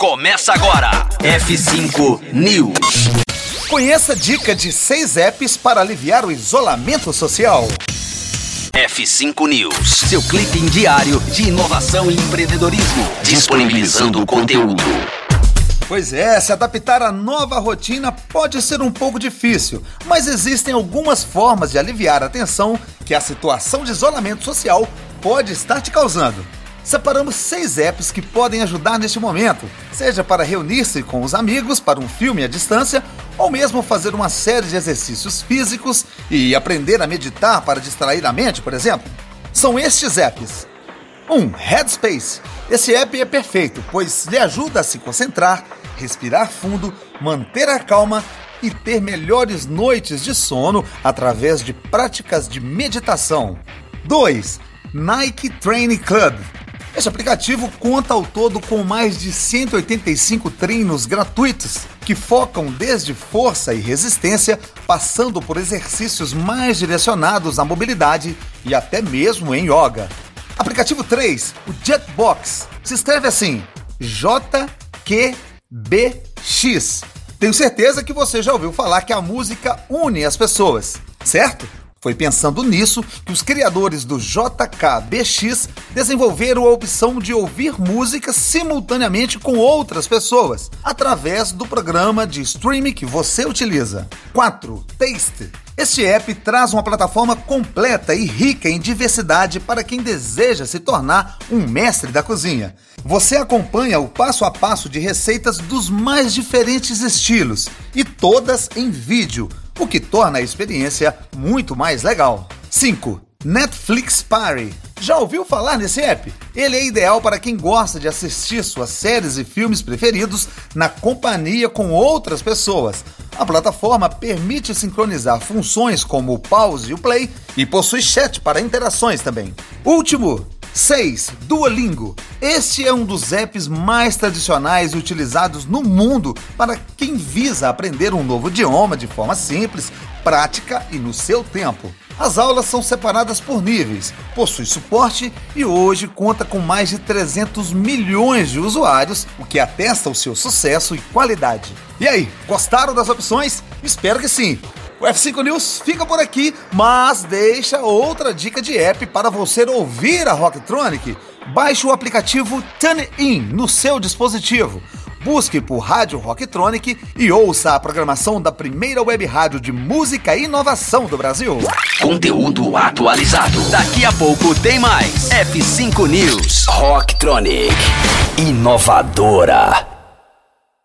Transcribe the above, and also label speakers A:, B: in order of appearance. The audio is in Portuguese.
A: Começa agora. F5 News.
B: Conheça a dica de seis apps para aliviar o isolamento social.
A: F5 News, seu clipe diário de inovação e empreendedorismo, disponibilizando o conteúdo.
B: Pois é, se adaptar à nova rotina pode ser um pouco difícil, mas existem algumas formas de aliviar a tensão que a situação de isolamento social pode estar te causando. Separamos seis apps que podem ajudar neste momento, seja para reunir-se com os amigos para um filme à distância ou mesmo fazer uma série de exercícios físicos e aprender a meditar para distrair a mente, por exemplo. São estes apps. 1. Um, Headspace. Esse app é perfeito, pois lhe ajuda a se concentrar, respirar fundo, manter a calma e ter melhores noites de sono através de práticas de meditação. 2. Nike Training Club. Este aplicativo conta ao todo com mais de 185 treinos gratuitos que focam desde força e resistência, passando por exercícios mais direcionados à mobilidade e até mesmo em yoga. Aplicativo 3, o Jetbox, se escreve assim: J-Q-B-X. Tenho certeza que você já ouviu falar que a música une as pessoas, certo? Foi pensando nisso que os criadores do JKBX desenvolveram a opção de ouvir música simultaneamente com outras pessoas, através do programa de streaming que você utiliza. 4. Taste. Este app traz uma plataforma completa e rica em diversidade para quem deseja se tornar um mestre da cozinha. Você acompanha o passo a passo de receitas dos mais diferentes estilos e todas em vídeo o que torna a experiência muito mais legal. 5. Netflix Party. Já ouviu falar nesse app? Ele é ideal para quem gosta de assistir suas séries e filmes preferidos na companhia com outras pessoas. A plataforma permite sincronizar funções como o pause e o play e possui chat para interações também. Último, 6. Duolingo. Este é um dos apps mais tradicionais utilizados no mundo para quem visa aprender um novo idioma de forma simples, prática e no seu tempo. As aulas são separadas por níveis, possui suporte e hoje conta com mais de 300 milhões de usuários, o que atesta o seu sucesso e qualidade. E aí, gostaram das opções? Espero que sim! O F5 News fica por aqui, mas deixa outra dica de app para você ouvir a Rocktronic. Baixe o aplicativo TuneIn no seu dispositivo. Busque por Rádio Rocktronic e ouça a programação da primeira web rádio de música e inovação do Brasil.
A: Conteúdo atualizado. Daqui a pouco tem mais. F5 News. Rocktronic. Inovadora.